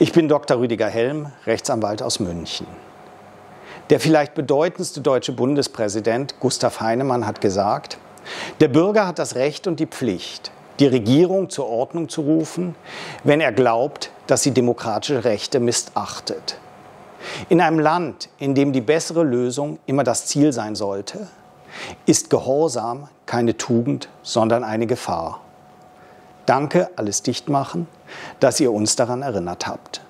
Ich bin Dr. Rüdiger Helm, Rechtsanwalt aus München. Der vielleicht bedeutendste deutsche Bundespräsident Gustav Heinemann hat gesagt, der Bürger hat das Recht und die Pflicht, die Regierung zur Ordnung zu rufen, wenn er glaubt, dass sie demokratische Rechte missachtet. In einem Land, in dem die bessere Lösung immer das Ziel sein sollte, ist Gehorsam keine Tugend, sondern eine Gefahr. Danke, alles dicht machen, dass ihr uns daran erinnert habt.